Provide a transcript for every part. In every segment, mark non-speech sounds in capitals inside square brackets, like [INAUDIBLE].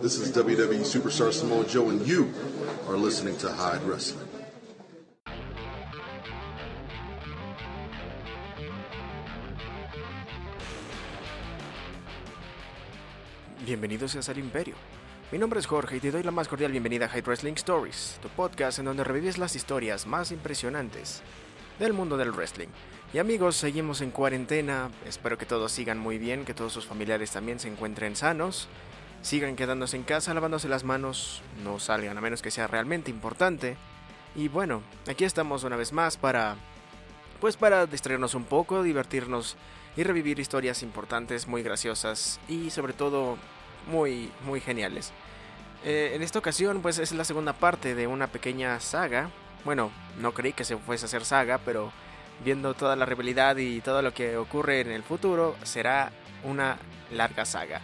This is WWE Superstar Samoa Joe, and you are listening to Hyde Wrestling. Bienvenidos a al Imperio. Mi nombre es Jorge y te doy la más cordial bienvenida a Hyde Wrestling Stories, tu podcast en donde revives las historias más impresionantes del mundo del wrestling. Y amigos, seguimos en cuarentena, espero que todos sigan muy bien, que todos sus familiares también se encuentren sanos, sigan quedándose en casa, lavándose las manos, no salgan a menos que sea realmente importante. Y bueno, aquí estamos una vez más para pues para distraernos un poco, divertirnos y revivir historias importantes, muy graciosas y sobre todo muy muy geniales. Eh, en esta ocasión pues es la segunda parte de una pequeña saga. Bueno, no creí que se fuese a hacer saga, pero viendo toda la rivalidad y todo lo que ocurre en el futuro, será una larga saga.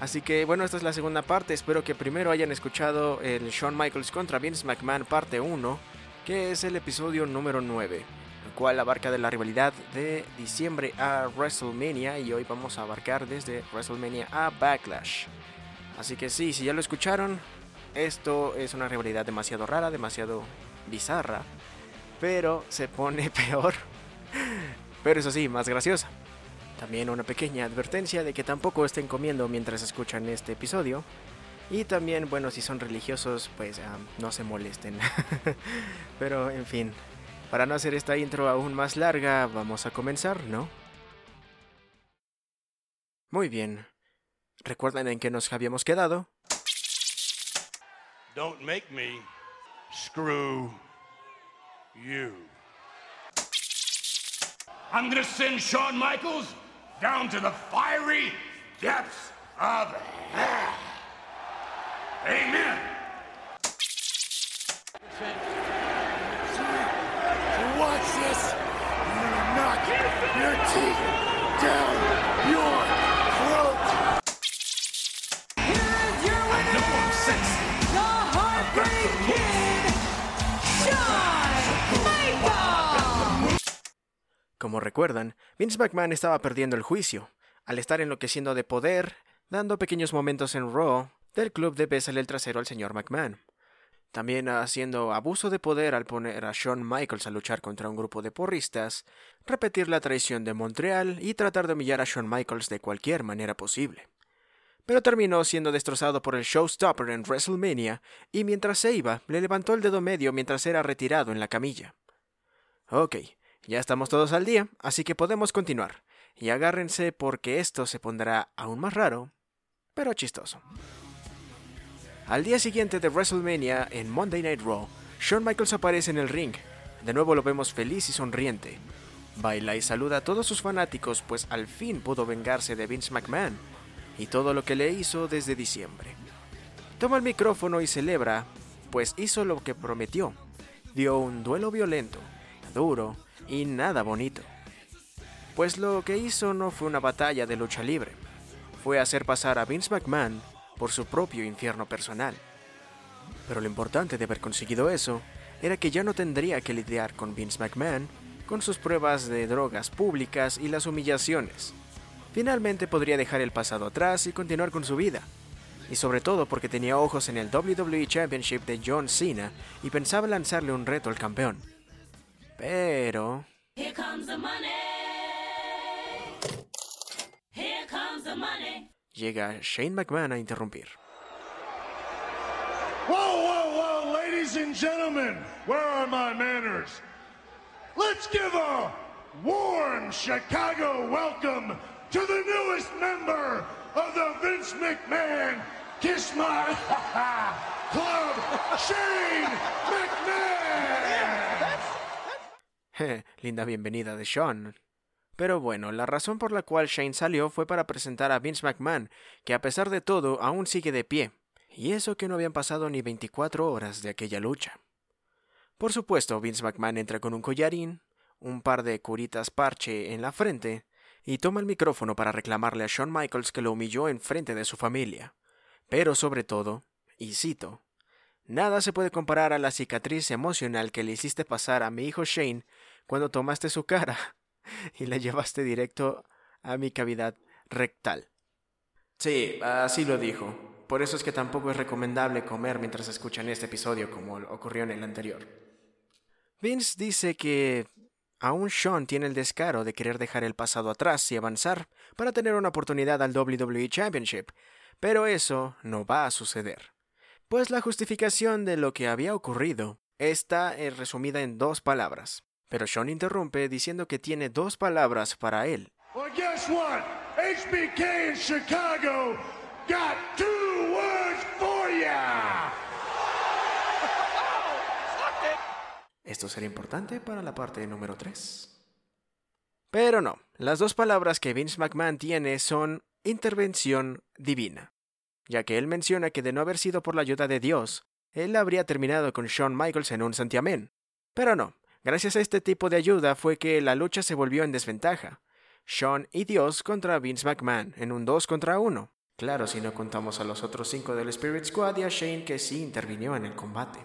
Así que bueno, esta es la segunda parte. Espero que primero hayan escuchado el Shawn Michaels contra Vince McMahon parte 1, que es el episodio número 9, el cual abarca de la rivalidad de diciembre a WrestleMania y hoy vamos a abarcar desde WrestleMania a Backlash. Así que sí, si ya lo escucharon, esto es una rivalidad demasiado rara, demasiado bizarra, pero se pone [LAUGHS] peor. Pero eso sí, más graciosa. También una pequeña advertencia de que tampoco estén comiendo mientras escuchan este episodio. Y también, bueno, si son religiosos, pues no se molesten. [LAUGHS] Pero, en fin, para no hacer esta intro aún más larga, vamos a comenzar, ¿no? Muy bien. ¿Recuerdan en qué nos habíamos quedado? Don't make me screw you. I'm Shawn Michaels down to the fiery depths of hell. Amen. Watch this! You're gonna knock your teeth down your throat! No, I'm sexy. The Heartbreak Como recuerdan, Vince McMahon estaba perdiendo el juicio, al estar enloqueciendo de poder, dando pequeños momentos en Raw del club de besarle el trasero al señor McMahon. También haciendo abuso de poder al poner a Shawn Michaels a luchar contra un grupo de porristas, repetir la traición de Montreal y tratar de humillar a Shawn Michaels de cualquier manera posible. Pero terminó siendo destrozado por el showstopper en WrestleMania y mientras se iba, le levantó el dedo medio mientras era retirado en la camilla. Ok, ya estamos todos al día, así que podemos continuar. Y agárrense porque esto se pondrá aún más raro, pero chistoso. Al día siguiente de WrestleMania, en Monday Night Raw, Shawn Michaels aparece en el ring. De nuevo lo vemos feliz y sonriente. Baila y saluda a todos sus fanáticos, pues al fin pudo vengarse de Vince McMahon y todo lo que le hizo desde diciembre. Toma el micrófono y celebra, pues hizo lo que prometió. Dio un duelo violento, duro y nada bonito. Pues lo que hizo no fue una batalla de lucha libre, fue hacer pasar a Vince McMahon por su propio infierno personal. Pero lo importante de haber conseguido eso era que ya no tendría que lidiar con Vince McMahon, con sus pruebas de drogas públicas y las humillaciones. Finalmente podría dejar el pasado atrás y continuar con su vida. Y sobre todo porque tenía ojos en el WWE Championship de John Cena y pensaba lanzarle un reto al campeón. Pero... Here comes the money. Here comes the money. llega Shane McMahon a interrumpir. Whoa, whoa, whoa, ladies and gentlemen, where are my manners? Let's give a warm Chicago welcome to the newest member of the Vince McMahon Kiss My [LAUGHS] Club, Shane McMahon! [LAUGHS] Linda bienvenida de Sean. Pero bueno, la razón por la cual Shane salió fue para presentar a Vince McMahon, que a pesar de todo aún sigue de pie, y eso que no habían pasado ni 24 horas de aquella lucha. Por supuesto, Vince McMahon entra con un collarín, un par de curitas parche en la frente, y toma el micrófono para reclamarle a Shawn Michaels que lo humilló en frente de su familia. Pero sobre todo, y cito, Nada se puede comparar a la cicatriz emocional que le hiciste pasar a mi hijo Shane cuando tomaste su cara [LAUGHS] y la llevaste directo a mi cavidad rectal. Sí, así lo dijo. Por eso es que tampoco es recomendable comer mientras escuchan este episodio como ocurrió en el anterior. Vince dice que aún Sean tiene el descaro de querer dejar el pasado atrás y avanzar para tener una oportunidad al WWE Championship, pero eso no va a suceder. Pues la justificación de lo que había ocurrido está eh, resumida en dos palabras. Pero Sean interrumpe diciendo que tiene dos palabras para él. Well, guess what? HBK in Chicago got two words for ya. [LAUGHS] Esto será importante para la parte número 3. Pero no, las dos palabras que Vince McMahon tiene son intervención divina, ya que él menciona que de no haber sido por la ayuda de Dios, él habría terminado con Shawn Michaels en un santiamén. Pero no, gracias a este tipo de ayuda fue que la lucha se volvió en desventaja. Shawn y Dios contra Vince McMahon en un 2 contra 1. Claro, si no contamos a los otros cinco del Spirit Squad y a Shane que sí intervinió en el combate.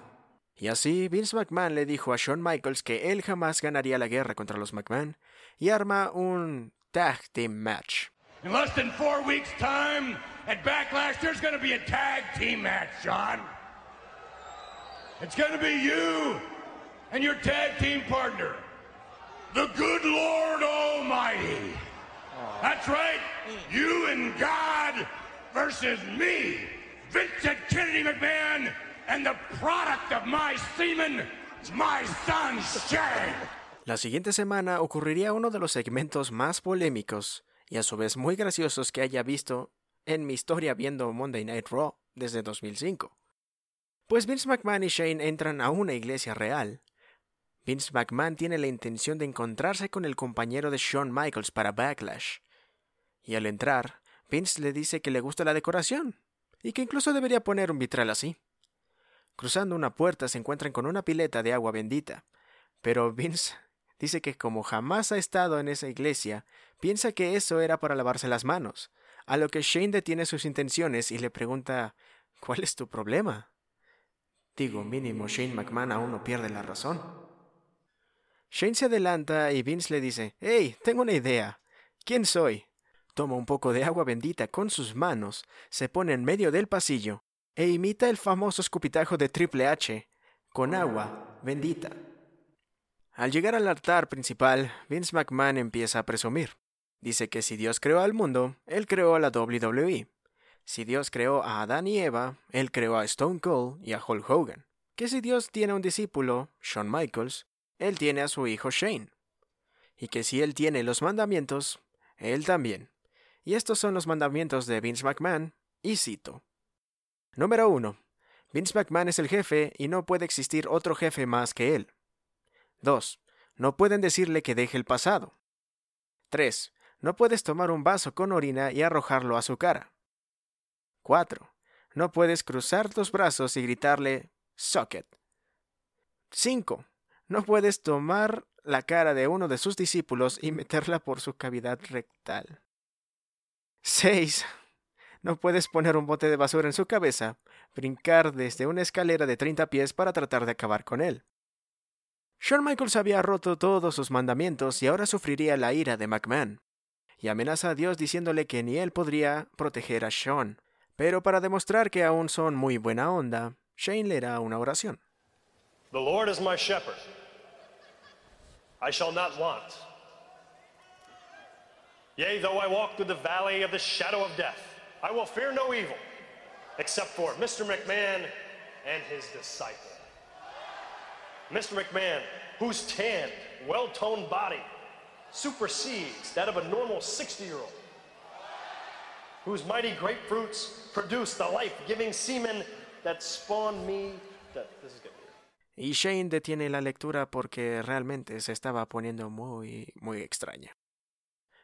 Y así, Vince McMahon le dijo a Shawn Michaels que él jamás ganaría la guerra contra los McMahon y arma un tag team match. In less than four weeks' time, at Backlash, there's gonna be a tag team match, Sean. It's gonna be you and your tag team partner, the good Lord Almighty. That's right, you and God versus me, Vincent Kennedy McMahon, and the product of my semen, my son Shane. La siguiente semana ocurriría uno de los segmentos más polémicos y a su vez muy graciosos que haya visto en mi historia viendo Monday Night Raw desde 2005. Pues Vince McMahon y Shane entran a una iglesia real. Vince McMahon tiene la intención de encontrarse con el compañero de Shawn Michaels para Backlash. Y al entrar, Vince le dice que le gusta la decoración y que incluso debería poner un vitral así. Cruzando una puerta se encuentran con una pileta de agua bendita, pero Vince dice que como jamás ha estado en esa iglesia, piensa que eso era para lavarse las manos, a lo que Shane detiene sus intenciones y le pregunta ¿Cuál es tu problema? Digo, mínimo Shane McMahon aún no pierde la razón. Shane se adelanta y Vince le dice Hey, tengo una idea. ¿Quién soy? Toma un poco de agua bendita con sus manos, se pone en medio del pasillo e imita el famoso escupitajo de Triple H con agua bendita. Al llegar al altar principal, Vince McMahon empieza a presumir. Dice que si Dios creó al mundo, él creó a la WWE. Si Dios creó a Adán y Eva, él creó a Stone Cold y a Hulk Hogan. Que si Dios tiene un discípulo, Shawn Michaels, él tiene a su hijo Shane. Y que si él tiene los mandamientos, él también. Y estos son los mandamientos de Vince McMahon, y cito. Número 1. Vince McMahon es el jefe y no puede existir otro jefe más que él. 2. No pueden decirle que deje el pasado. 3. No puedes tomar un vaso con orina y arrojarlo a su cara. 4. No puedes cruzar tus brazos y gritarle socket. 5. No puedes tomar la cara de uno de sus discípulos y meterla por su cavidad rectal. 6. No puedes poner un bote de basura en su cabeza, brincar desde una escalera de 30 pies para tratar de acabar con él. Shawn Michaels había roto todos sus mandamientos y ahora sufriría la ira de McMahon. Y amenaza a Dios diciéndole que ni él podría proteger a Shawn. Pero para demostrar que aún son muy buena onda, Shane leerá una oración. The Lord is my shepherd. I shall not want. Yea, though I walk through the valley of the shadow of death, I will fear no evil, except for Mr. McMahon and his disciple. Mr. McMahon, whose tanned, well toned body supersedes that of a normal 60 year old, whose mighty grapefruits produce the life giving semen that spawned me. That, this is good. Y Shane detiene la lectura porque realmente se estaba poniendo muy, muy extraña.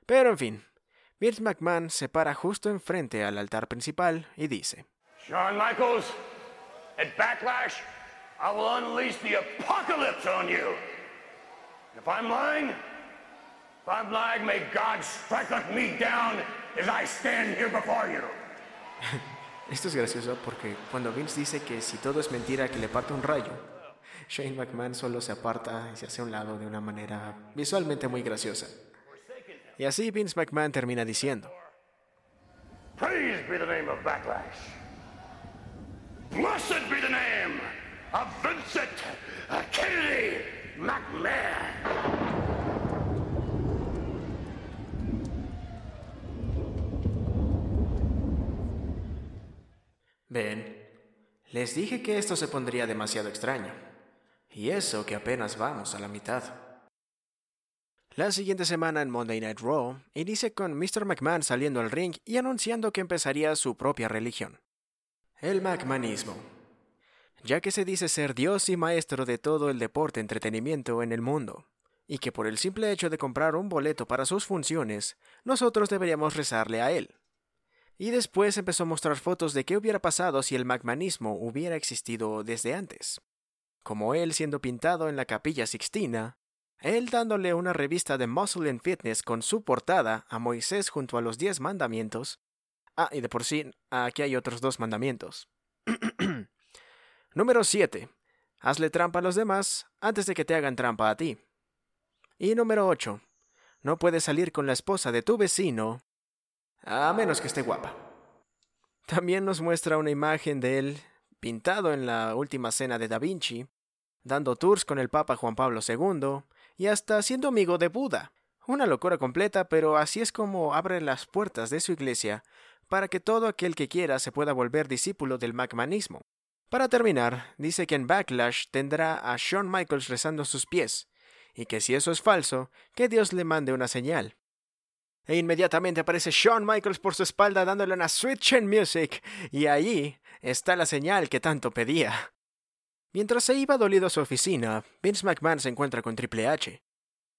Pero en fin, Vince McMahon se para justo enfrente al altar principal y dice: Shawn Michaels, at Backlash, I will unleash the apocalypse on you. And if I'm lying, if I'm lying, may God strike me down as I stand here before you. [LAUGHS] Esto es gracioso porque cuando Vince dice que si todo es mentira que le parte un rayo, Shane McMahon solo se aparta y se hace a un lado de una manera visualmente muy graciosa. Y así Vince McMahon termina diciendo, Praise be the name of Backlash. Blessed be the name of Vincent Kennedy McMahon. Ven, les dije que esto se pondría demasiado extraño. Y eso que apenas vamos a la mitad. La siguiente semana en Monday Night Raw inicia con Mr. McMahon saliendo al ring y anunciando que empezaría su propia religión. El McMahonismo. Ya que se dice ser Dios y maestro de todo el deporte entretenimiento en el mundo, y que por el simple hecho de comprar un boleto para sus funciones, nosotros deberíamos rezarle a él. Y después empezó a mostrar fotos de qué hubiera pasado si el magmanismo hubiera existido desde antes. Como él siendo pintado en la capilla Sixtina, él dándole una revista de Muscle and Fitness con su portada a Moisés junto a los diez mandamientos. Ah, y de por sí, aquí hay otros dos mandamientos. [CLEARS THROAT] Número 7. Hazle trampa a los demás antes de que te hagan trampa a ti. Y número 8. No puedes salir con la esposa de tu vecino a menos que esté guapa. También nos muestra una imagen de él pintado en la última cena de Da Vinci, dando tours con el Papa Juan Pablo II y hasta siendo amigo de Buda. Una locura completa, pero así es como abre las puertas de su iglesia para que todo aquel que quiera se pueda volver discípulo del McMahonismo. Para terminar, dice que en Backlash tendrá a Shawn Michaels rezando sus pies, y que si eso es falso, que Dios le mande una señal. E inmediatamente aparece Shawn Michaels por su espalda dándole una Switch en Music, y allí está la señal que tanto pedía. Mientras se iba dolido a su oficina, Vince McMahon se encuentra con Triple H,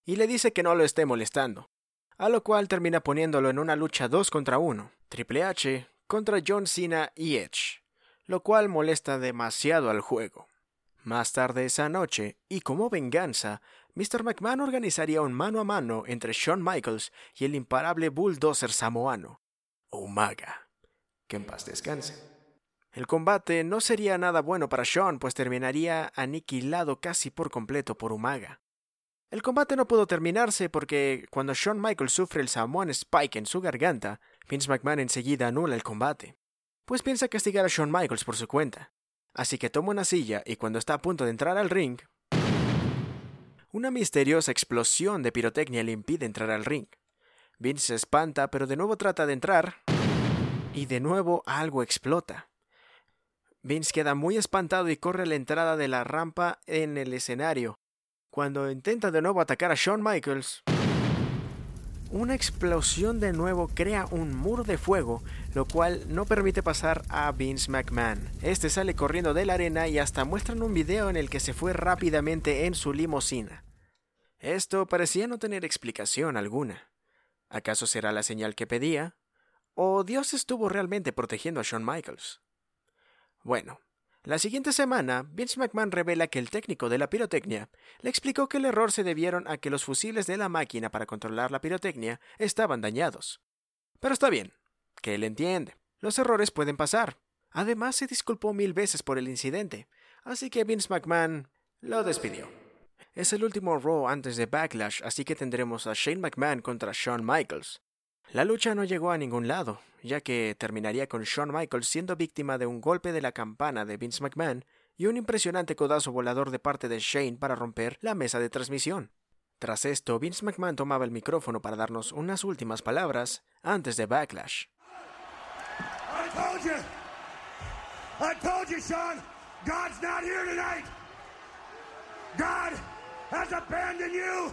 y le dice que no lo esté molestando, a lo cual termina poniéndolo en una lucha 2 contra 1, Triple H contra John Cena y Edge, lo cual molesta demasiado al juego. Más tarde esa noche, y como venganza, Mr. McMahon organizaría un mano a mano entre Shawn Michaels y el imparable bulldozer samoano, Umaga. Que en paz descanse. El combate no sería nada bueno para Shawn, pues terminaría aniquilado casi por completo por Umaga. El combate no pudo terminarse porque cuando Shawn Michaels sufre el Samoan Spike en su garganta, Vince McMahon enseguida anula el combate, pues piensa castigar a Shawn Michaels por su cuenta. Así que toma una silla y cuando está a punto de entrar al ring, una misteriosa explosión de pirotecnia le impide entrar al ring. Vince se espanta, pero de nuevo trata de entrar y de nuevo algo explota. Vince queda muy espantado y corre a la entrada de la rampa en el escenario. Cuando intenta de nuevo atacar a Shawn Michaels, una explosión de nuevo crea un muro de fuego, lo cual no permite pasar a Vince McMahon. Este sale corriendo de la arena y hasta muestran un video en el que se fue rápidamente en su limusina. Esto parecía no tener explicación alguna. ¿Acaso será la señal que pedía? ¿O Dios estuvo realmente protegiendo a Shawn Michaels? Bueno, la siguiente semana, Vince McMahon revela que el técnico de la pirotecnia le explicó que el error se debieron a que los fusibles de la máquina para controlar la pirotecnia estaban dañados. Pero está bien, que él entiende. Los errores pueden pasar. Además, se disculpó mil veces por el incidente, así que Vince McMahon lo despidió. Es el último Raw antes de Backlash, así que tendremos a Shane McMahon contra Shawn Michaels. La lucha no llegó a ningún lado, ya que terminaría con Shawn Michaels siendo víctima de un golpe de la campana de Vince McMahon y un impresionante codazo volador de parte de Shane para romper la mesa de transmisión. Tras esto, Vince McMahon tomaba el micrófono para darnos unas últimas palabras antes de Backlash. I told you. I told you, Sean. God's not here tonight. God has abandoned you.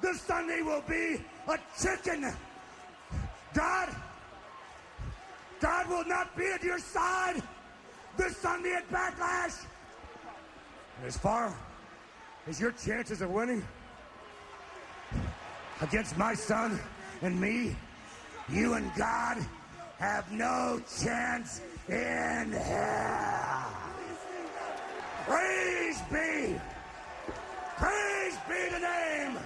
This Sunday will be a chicken. God, God will not be at your side this Sunday at Backlash. And as far as your chances of winning against my son and me, you and God have no chance in hell. Praise be, praise be the name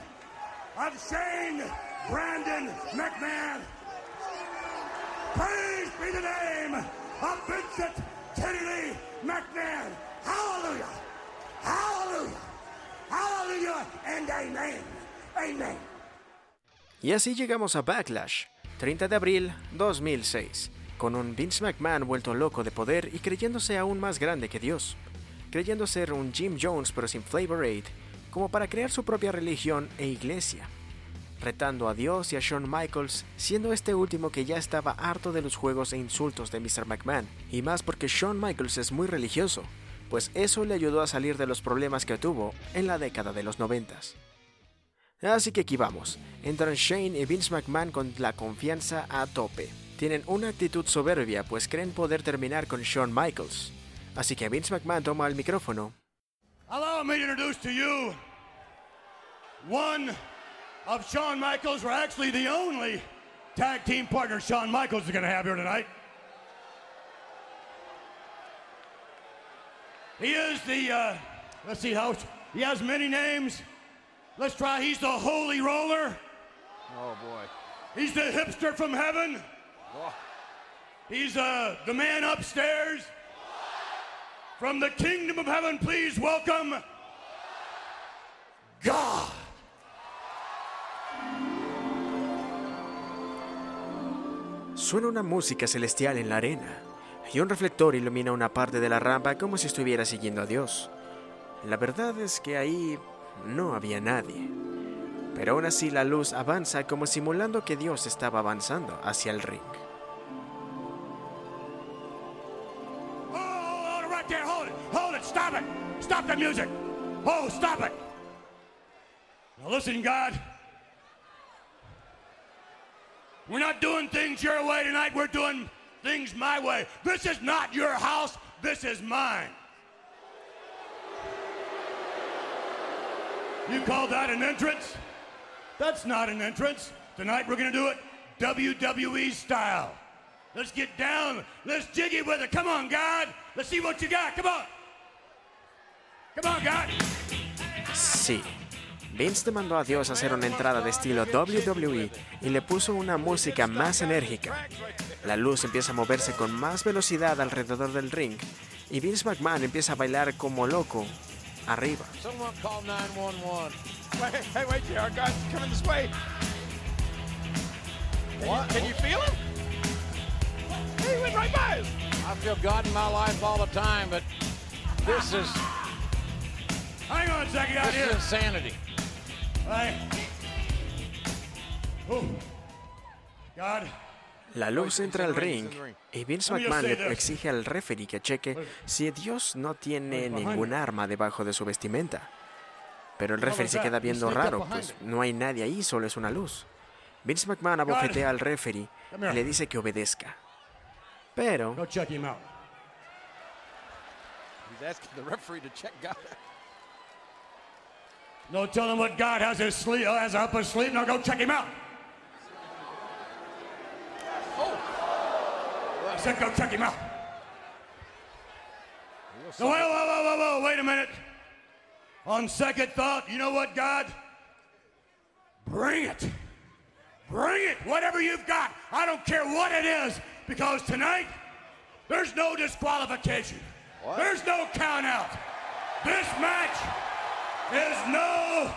of Shane Brandon McMahon. Praise be the name of Vincent Kennedy McMahon. Hallelujah, hallelujah, hallelujah. Y así llegamos a Backlash, 30 de abril 2006, con un Vince McMahon vuelto loco de poder y creyéndose aún más grande que Dios, creyendo ser un Jim Jones pero sin Flavor Aid, como para crear su propia religión e iglesia, retando a Dios y a Shawn Michaels, siendo este último que ya estaba harto de los juegos e insultos de Mr. McMahon, y más porque Shawn Michaels es muy religioso, pues eso le ayudó a salir de los problemas que tuvo en la década de los noventas. Así que aquí vamos. Entran Shane y Vince McMahon con la confianza a tope. Tienen una actitud soberbia, pues creen poder terminar con Shawn Michaels. Así que Vince McMahon toma el micrófono Allow me to introduce to you one of Shawn Michaels, or actually the only tag team partner Shawn Michaels is going to have here tonight. He is the, uh, let's see how, he has many names. Let's try, he's the Holy Roller. Oh boy. He's the hipster from heaven. He's uh, the man upstairs. From the kingdom of heaven, please welcome God. Suena una música celestial en la arena, y un reflector ilumina una parte de la rampa como si estuviera siguiendo a Dios. La verdad es que ahí no había nadie, pero aún así la luz avanza como simulando que Dios estaba avanzando hacia el ring. Stop it. Stop the music. Oh, stop it. Now listen, God. We're not doing things your way tonight. We're doing things my way. This is not your house. This is mine. You call that an entrance? That's not an entrance. Tonight we're going to do it WWE style. Let's get down. Let's jiggy with it. Come on, God. Let's see what you got. Come on. Come on, God. Sí, Vince demandó a Dios hacer una entrada de estilo WWE y le puso una música más enérgica. La luz empieza a moverse con más velocidad alrededor del ring y Vince McMahon empieza a bailar como loco arriba. Someone call 911. Wait, hey, wait, JR, guys, coming this way. Can What? You, can you feel him? He went right by us. I feel God in my life all the time, but this is A second out this here. is insanity. Hey. Oh. God. La luz entra al ring y Vince McMahon le exige al referee que cheque si Dios no tiene ningún arma debajo de su vestimenta. Pero el referee se queda viendo raro, pues no hay nadie ahí, solo es una luz. Vince McMahon abofetea al referee y le dice que obedezca. Pero No telling what God has his sleeve uh, has up his sleeve. Now go check him out. I said go check him out. No, whoa, whoa, whoa, whoa, whoa, wait a minute. On second thought, you know what, God? Bring it. Bring it. Whatever you've got. I don't care what it is, because tonight, there's no disqualification. There's no count out. This match is no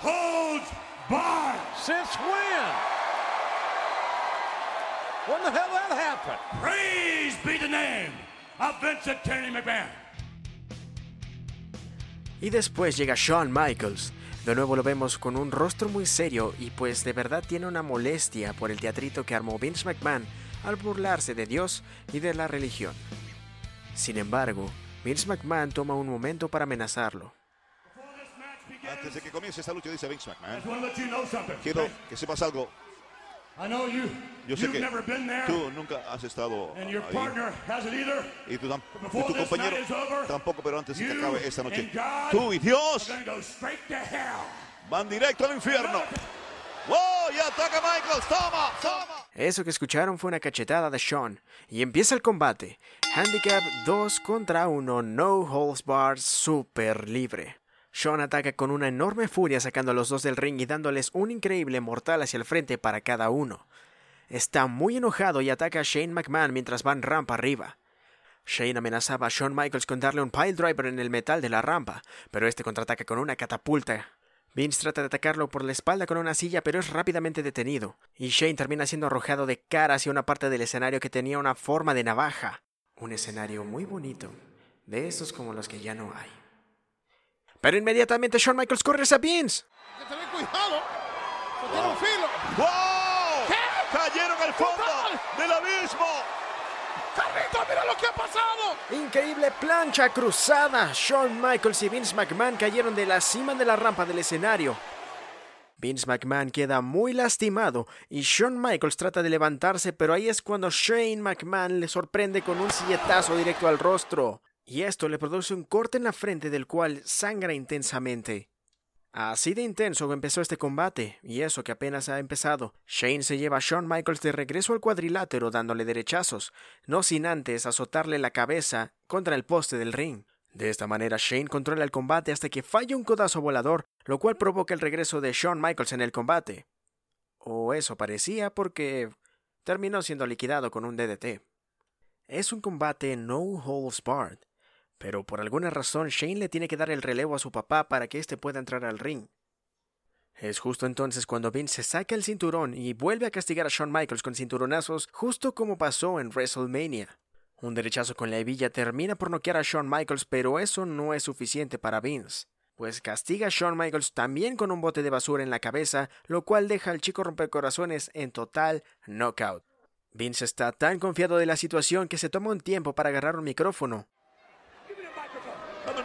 holds barred. Since when? When the hell that happened? Praise be the name of Vincent Kennedy McMahon. Y después llega Shawn Michaels. De nuevo lo vemos con un rostro muy serio y pues de verdad tiene una molestia por el teatrito que armó Vince McMahon al burlarse de Dios y de la religión. Sin embargo, Vince McMahon toma un momento para amenazarlo. Before this match begins, Antes de que comience esta lucha, dice Vince I McMahon, just want to let you know something. quiero que sepas algo. Yo sé que never been there, tú nunca has estado and your ahí partner hasn't either. y tu, y tu compañero tampoco, pero antes de que acabe esta noche, tú y Dios van directo al infierno. ¡Wow! ¡Ya ataca Michaels! ¡Toma! ¡Toma! Eso que escucharon fue una cachetada de Shawn y empieza el combate. Handicap 2 contra 1, no holds barred, super libre. Shawn ataca con una enorme furia sacando a los dos del ring y dándoles un increíble mortal hacia el frente para cada uno. Está muy enojado y ataca a Shane McMahon mientras van rampa arriba. Shane amenazaba a Shawn Michaels con darle un pile driver en el metal de la rampa, pero este contraataca con una catapulta Vince trata de atacarlo por la espalda con una silla, pero es rápidamente detenido, y Shane termina siendo arrojado de cara hacia una parte del escenario que tenía una forma de navaja. Un escenario muy bonito, de esos como los que ya no hay. Pero inmediatamente Shawn Michaels corre hacia Vince. Hay que tener cuidado. Tiene un filo. ¡Wow! ¿Qué? Cayeron al fondo del abismo. Carlito, mira lo que ha pasado. Increíble plancha cruzada. Shawn Michaels y Vince McMahon cayeron de la cima de la rampa del escenario. Vince McMahon queda muy lastimado y Shawn Michaels trata de levantarse, pero ahí es cuando Shane McMahon le sorprende con un silletazo directo al rostro. Y esto le produce un corte en la frente del cual sangra intensamente. Así de intenso empezó este combate, y eso que apenas ha empezado. Shane se lleva a Shawn Michaels de regreso al cuadrilátero dándole derechazos, no sin antes azotarle la cabeza contra el poste del ring. De esta manera Shane controla el combate hasta que falla un codazo volador, lo cual provoca el regreso de Shawn Michaels en el combate. O eso parecía porque terminó siendo liquidado con un DDT. Es un combate no holds barred, pero por alguna razón Shane le tiene que dar el relevo a su papá para que éste pueda entrar al ring. Es justo entonces cuando Vince se saca el cinturón y vuelve a castigar a Shawn Michaels con cinturonazos, justo como pasó en WrestleMania. Un derechazo con la hebilla termina por noquear a Shawn Michaels, pero eso no es suficiente para Vince, pues castiga a Shawn Michaels también con un bote de basura en la cabeza, lo cual deja al chico rompecorazones en total knockout. Vince está tan confiado de la situación que se toma un tiempo para agarrar un micrófono,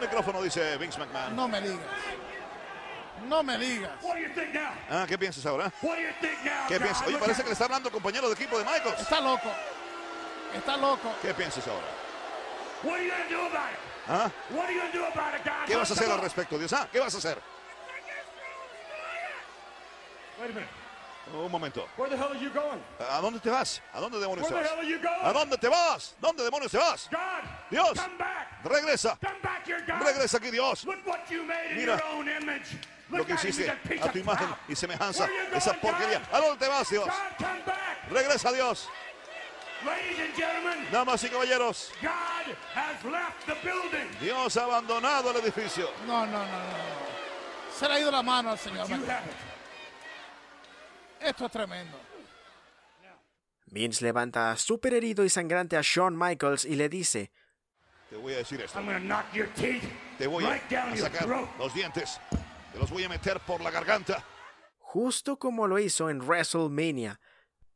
micrófono, dice Vince McMahon. No me digas. No me digas. What do you think now? Ah, ¿Qué piensas ahora? What do you think now? ¿Qué piensas? Oye, parece que le está hablando al compañero de equipo de Michaels. Está loco. Está loco. ¿Qué piensas ahora? ¿Ah? ¿Qué vas a hacer al respecto, Dios? ¿Ah? ¿Qué vas a hacer? Wait a minute. Un momento. Where the hell are you going? ¿A dónde te vas? ¿A dónde demonios Where te the vas? hell are you going? ¿A dónde te vas? ¿Dónde demonios te vas? God, Dios. come back. Regresa. Come back here, God. Regresa aquí, Dios. Look what you made in Mira your own image. Lo Look que at you, hiciste a tu imagen y semejanza. Esa porquería. God? ¿A dónde te vas, Dios? God, come back. Regresa, Dios. Ladies and gentlemen, Damas y caballeros, God has left the building. Dios ha abandonado el edificio. No, no, no, no. no. Se le ha ido la mano al señor. You McMahon. have it. Esto es tremendo. Vince levanta súper herido y sangrante a Shawn Michaels y le dice, Te voy a decir esto. I'm gonna knock your teeth Te voy a, right down a your sacar los dientes. Te los voy a meter por la garganta. justo como lo hizo en WrestleMania.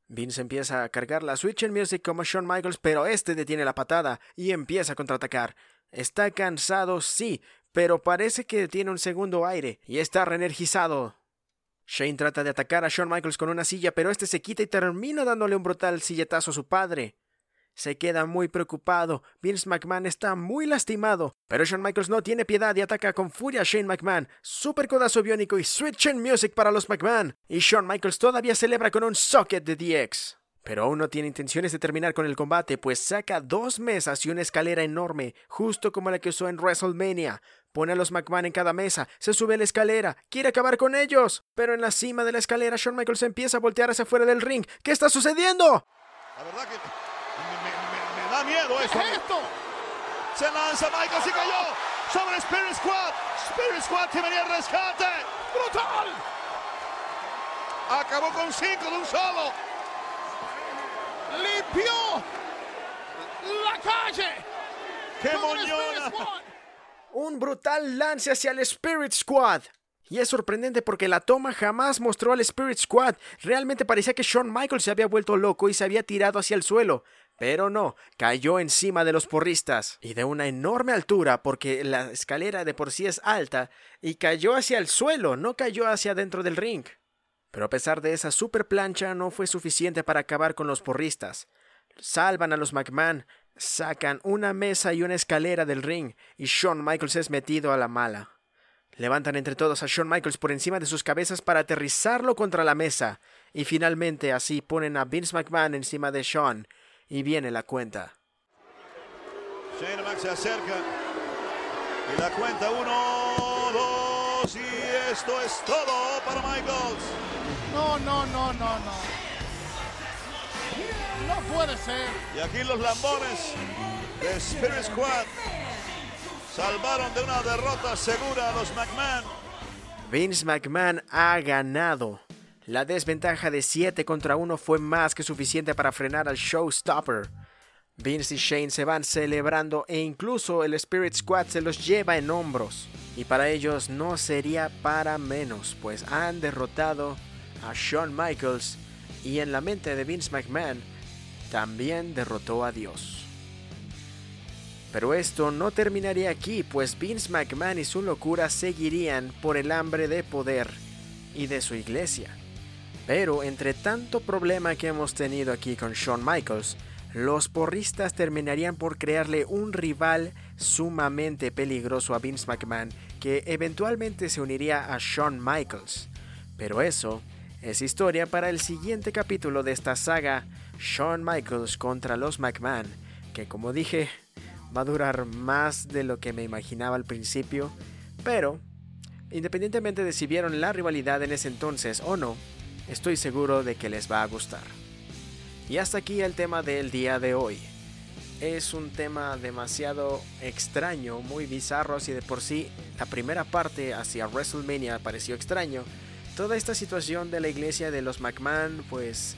Vince empieza a cargar la Switch en Music como Shawn Michaels, pero este detiene la patada y empieza a contraatacar. Está cansado, sí, pero parece que tiene un segundo aire y está reenergizado. Shane trata de atacar a Shawn Michaels con una silla, pero este se quita y termina dándole un brutal silletazo a su padre. Se queda muy preocupado. Vince McMahon está muy lastimado. Pero Shawn Michaels no tiene piedad y ataca con furia a Shane McMahon. Super codazo biónico y switch music para los McMahon. Y Shawn Michaels todavía celebra con un socket de DX. Pero aún no tiene intenciones de terminar con el combate, pues saca dos mesas y una escalera enorme, justo como la que usó en WrestleMania. Pone a los McMahon en cada mesa, se sube a la escalera, quiere acabar con ellos. Pero en la cima de la escalera, Shawn Michaels empieza a voltear hacia afuera del ring. ¿Qué está sucediendo? La verdad que me, me- me- me da miedo ¿Qué esto. es esto? Se lanza Michaels y cayó sobre Spirit Squad. Spirit Squad que venía al rescate. ¡Brutal! Acabó con cinco de un solo. ¡Limpió! ¡La calle! ¡Qué moñona! Squad. un brutal lance hacia el Spirit Squad. Y es sorprendente porque la toma jamás mostró al Spirit Squad. Realmente parecía que Shawn Michaels se había vuelto loco y se había tirado hacia el suelo. Pero no, cayó encima de los porristas. Y de una enorme altura porque la escalera de por sí es alta. Y cayó hacia el suelo, no cayó hacia dentro del ring. Pero a pesar de esa super plancha no fue suficiente para acabar con los porristas. Salvan a los McMahon, sacan una mesa y una escalera del ring y Shawn Michaels es metido a la mala. Levantan entre todos a Shawn Michaels por encima de sus cabezas para aterrizarlo contra la mesa y finalmente así ponen a Vince McMahon encima de Shawn y viene la cuenta. Shane Max se acerca. Y la cuenta uno, dos y esto es todo para Michaels. No, no, no, no, no. No puede ser. Y aquí los lambones de Spirit Squad salvaron de una derrota segura a los McMahon. Vince McMahon ha ganado. La desventaja de 7 contra 1 fue más que suficiente para frenar al Showstopper. Vince y Shane se van celebrando e incluso el Spirit Squad se los lleva en hombros. Y para ellos no sería para menos, pues han derrotado a Shawn Michaels y en la mente de Vince McMahon también derrotó a Dios. Pero esto no terminaría aquí, pues Vince McMahon y su locura seguirían por el hambre de poder y de su iglesia. Pero entre tanto problema que hemos tenido aquí con Shawn Michaels, los porristas terminarían por crearle un rival sumamente peligroso a Vince McMahon que eventualmente se uniría a Shawn Michaels. Pero eso es historia para el siguiente capítulo de esta saga, Shawn Michaels contra los McMahon, que como dije va a durar más de lo que me imaginaba al principio, pero independientemente de si vieron la rivalidad en ese entonces o no, estoy seguro de que les va a gustar. Y hasta aquí el tema del día de hoy. Es un tema demasiado extraño, muy bizarro, así de por sí la primera parte hacia WrestleMania pareció extraño. Toda esta situación de la iglesia de los McMahon, pues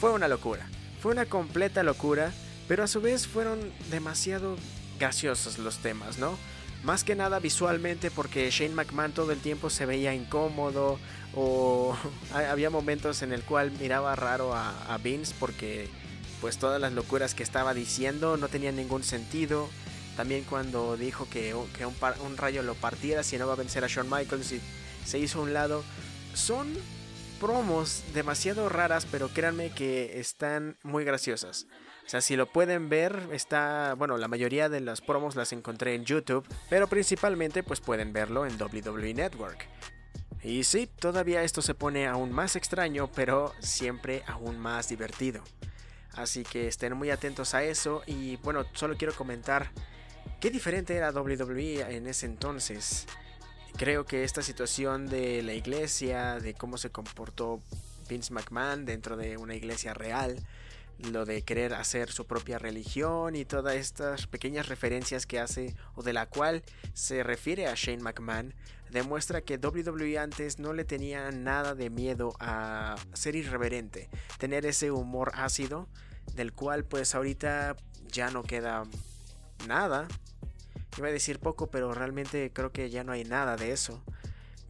fue una locura. Fue una completa locura, pero a su vez fueron demasiado graciosos los temas, ¿no? Más que nada visualmente porque Shane McMahon todo el tiempo se veía incómodo o [LAUGHS] había momentos en el cual miraba raro a, a Vince porque pues todas las locuras que estaba diciendo no tenían ningún sentido. También cuando dijo que, que un, par- un rayo lo partiera si no va a vencer a Shawn Michaels y se hizo a un lado. Son promos demasiado raras, pero créanme que están muy graciosas. O sea, si lo pueden ver, está, bueno, la mayoría de las promos las encontré en YouTube, pero principalmente pues pueden verlo en WWE Network. Y sí, todavía esto se pone aún más extraño, pero siempre aún más divertido. Así que estén muy atentos a eso y bueno, solo quiero comentar qué diferente era WWE en ese entonces. Creo que esta situación de la iglesia, de cómo se comportó Vince McMahon dentro de una iglesia real, lo de querer hacer su propia religión y todas estas pequeñas referencias que hace o de la cual se refiere a Shane McMahon, demuestra que WWE antes no le tenía nada de miedo a ser irreverente, tener ese humor ácido, del cual pues ahorita ya no queda nada. Iba a decir poco, pero realmente creo que ya no hay nada de eso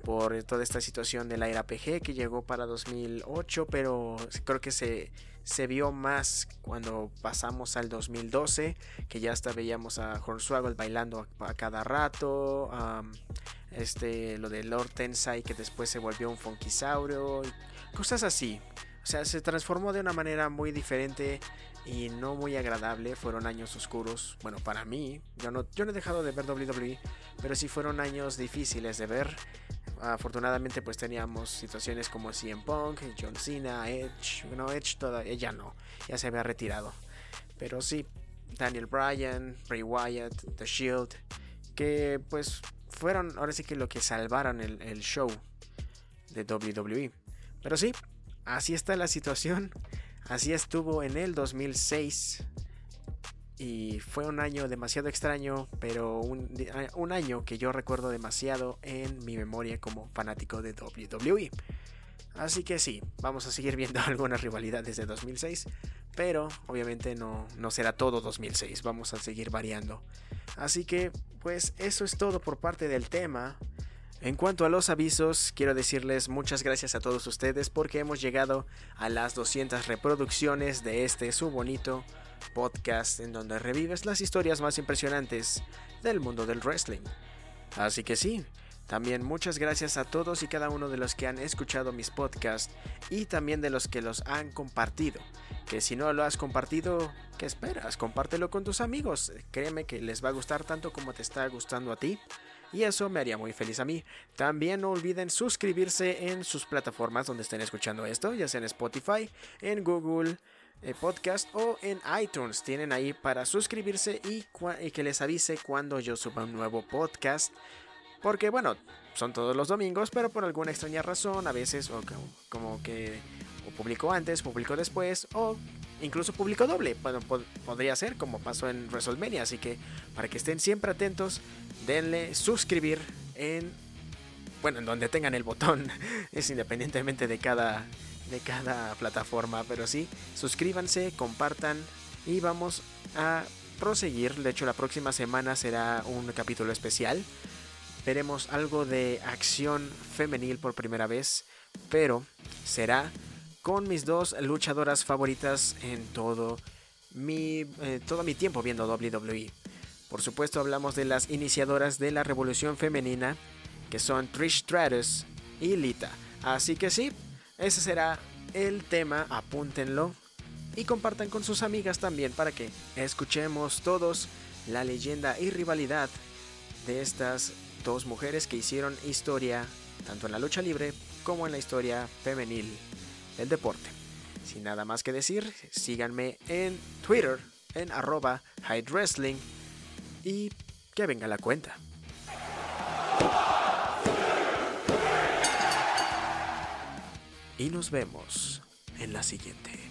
por toda esta situación de la era PG que llegó para 2008, pero creo que se, se vio más cuando pasamos al 2012, que ya hasta veíamos a Hornswoggle bailando a, cada rato, este, lo de Lord Tensai que después se volvió un Funkisaurio, cosas así. O sea, se transformó de una manera muy diferente y no muy agradable. Fueron años oscuros. Bueno, para mí, yo no, yo no he dejado de ver WWE, pero sí fueron años difíciles de ver. Afortunadamente, pues teníamos situaciones como CM Punk, John Cena, Edge. Bueno, Edge todavía ya no, ya se había retirado. Pero sí, Daniel Bryan, Bray Wyatt, The Shield, que pues fueron ahora sí que lo que salvaron el, el show de WWE. Pero sí, así está la situación. Así estuvo en el 2006. Y fue un año demasiado extraño, pero un, un, año que yo recuerdo demasiado en mi memoria como fanático de WWE. Así que sí, vamos a seguir viendo [LAUGHS] algunas rivalidades de 2006, pero obviamente no, no será todo 2006, vamos a seguir variando. Así que, pues eso es todo por parte del tema. En cuanto a los avisos, quiero decirles muchas gracias a todos ustedes porque hemos llegado a las 200 reproducciones de este su bonito podcast en donde revives las historias más impresionantes del mundo del wrestling. Así que sí, también muchas gracias a todos y cada uno de los que han escuchado mis podcasts y también de los que los han compartido. Que si no lo has compartido, ¿qué esperas? Compártelo con tus amigos. Créeme que les va a gustar tanto como te está gustando a ti y eso me haría muy feliz a mí. También no olviden suscribirse en sus plataformas donde estén escuchando esto, ya sea en Spotify, en Google eh, Podcast o en iTunes. Tienen ahí para suscribirse y, que les avise cuando yo suba un nuevo podcast. Porque bueno, son todos los domingos, pero por alguna extraña razón, a veces o como, como que o publico antes, publico después o incluso publico doble. Bueno, pod podría ser como pasó en WrestleMania. Así que para que estén siempre atentos, denle suscribir en bueno, en donde tengan el botón, [LAUGHS] es independientemente de cada, de cada plataforma, pero sí, suscríbanse, compartan y vamos a proseguir. De hecho, la próxima semana será un capítulo especial. Veremos algo de acción femenil por primera vez, pero será con mis dos luchadoras favoritas en todo mi, eh, todo mi tiempo viendo WWE. Por supuesto hablamos de las iniciadoras de la revolución femenina, que son Trish Stratus y Lita. Así que sí, ese será el tema, apúntenlo y compartan con sus amigas también para que escuchemos todos la leyenda y rivalidad de estas dos mujeres que hicieron historia tanto en la lucha libre como en la historia femenil del deporte. Sin nada más que decir, síganme en Twitter en arroba Wrestling y que venga la cuenta. Y nos vemos en la siguiente.